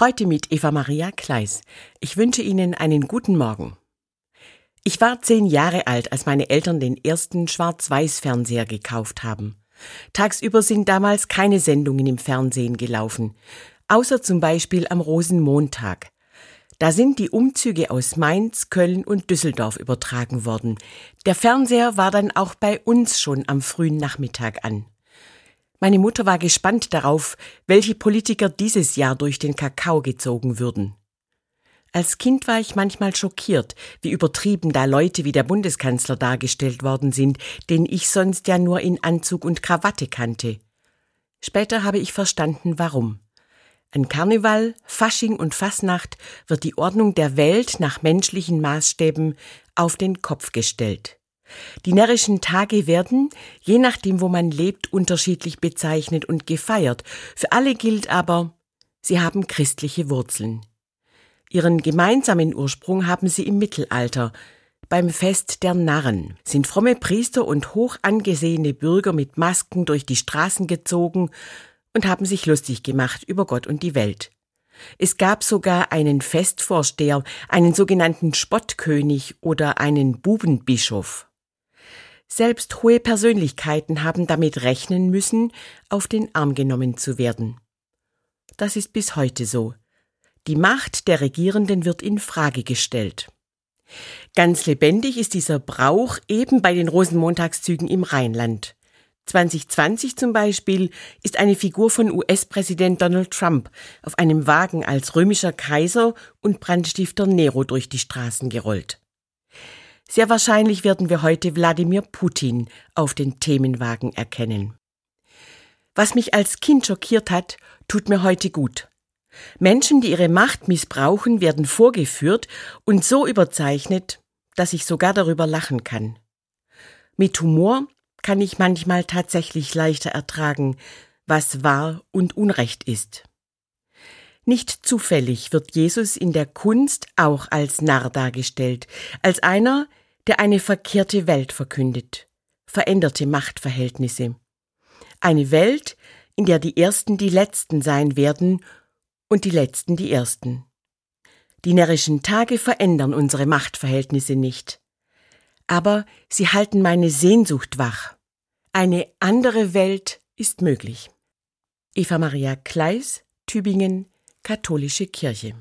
Heute mit Eva Maria Kleis. Ich wünsche Ihnen einen guten Morgen. Ich war zehn Jahre alt, als meine Eltern den ersten Schwarz-Weiß-Fernseher gekauft haben. Tagsüber sind damals keine Sendungen im Fernsehen gelaufen, außer zum Beispiel am Rosenmontag. Da sind die Umzüge aus Mainz, Köln und Düsseldorf übertragen worden. Der Fernseher war dann auch bei uns schon am frühen Nachmittag an. Meine Mutter war gespannt darauf, welche Politiker dieses Jahr durch den Kakao gezogen würden. Als Kind war ich manchmal schockiert, wie übertrieben da Leute wie der Bundeskanzler dargestellt worden sind, den ich sonst ja nur in Anzug und Krawatte kannte. Später habe ich verstanden, warum. An Karneval, Fasching und Fasnacht wird die Ordnung der Welt nach menschlichen Maßstäben auf den Kopf gestellt. Die närrischen Tage werden, je nachdem, wo man lebt, unterschiedlich bezeichnet und gefeiert. Für alle gilt aber, sie haben christliche Wurzeln. Ihren gemeinsamen Ursprung haben sie im Mittelalter. Beim Fest der Narren sind fromme Priester und hoch angesehene Bürger mit Masken durch die Straßen gezogen und haben sich lustig gemacht über Gott und die Welt. Es gab sogar einen Festvorsteher, einen sogenannten Spottkönig oder einen Bubenbischof. Selbst hohe Persönlichkeiten haben damit rechnen müssen, auf den Arm genommen zu werden. Das ist bis heute so. Die Macht der Regierenden wird in Frage gestellt. Ganz lebendig ist dieser Brauch eben bei den Rosenmontagszügen im Rheinland. 2020 zum Beispiel ist eine Figur von US-Präsident Donald Trump auf einem Wagen als römischer Kaiser und Brandstifter Nero durch die Straßen gerollt. Sehr wahrscheinlich werden wir heute Wladimir Putin auf den Themenwagen erkennen. Was mich als Kind schockiert hat, tut mir heute gut. Menschen, die ihre Macht missbrauchen, werden vorgeführt und so überzeichnet, dass ich sogar darüber lachen kann. Mit Humor kann ich manchmal tatsächlich leichter ertragen, was wahr und Unrecht ist. Nicht zufällig wird Jesus in der Kunst auch als Narr dargestellt, als einer, der eine verkehrte Welt verkündet, veränderte Machtverhältnisse. Eine Welt, in der die Ersten die Letzten sein werden und die Letzten die Ersten. Die närrischen Tage verändern unsere Machtverhältnisse nicht aber sie halten meine Sehnsucht wach. Eine andere Welt ist möglich. Eva Maria Kleis, Tübingen, Katholische Kirche.